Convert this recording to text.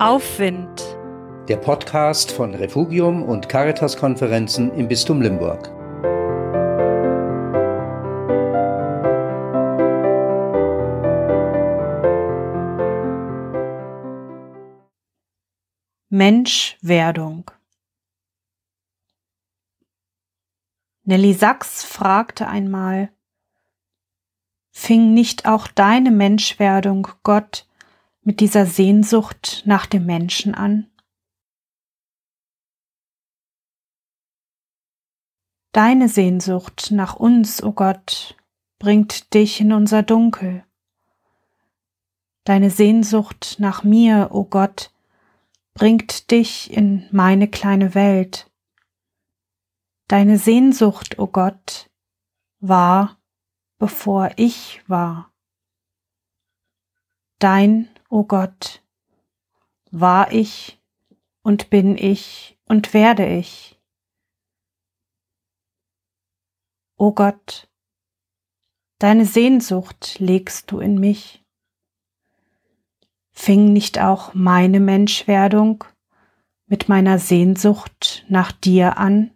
Aufwind. Der Podcast von Refugium und Caritas-Konferenzen im Bistum Limburg. Menschwerdung. Nelly Sachs fragte einmal, Fing nicht auch deine Menschwerdung, Gott, mit dieser Sehnsucht nach dem Menschen an? Deine Sehnsucht nach uns, o oh Gott, bringt dich in unser Dunkel. Deine Sehnsucht nach mir, o oh Gott, bringt dich in meine kleine Welt. Deine Sehnsucht, o oh Gott, war, bevor ich war. Dein O oh Gott, war ich und bin ich und werde ich. O oh Gott, deine Sehnsucht legst du in mich. Fing nicht auch meine Menschwerdung mit meiner Sehnsucht nach dir an?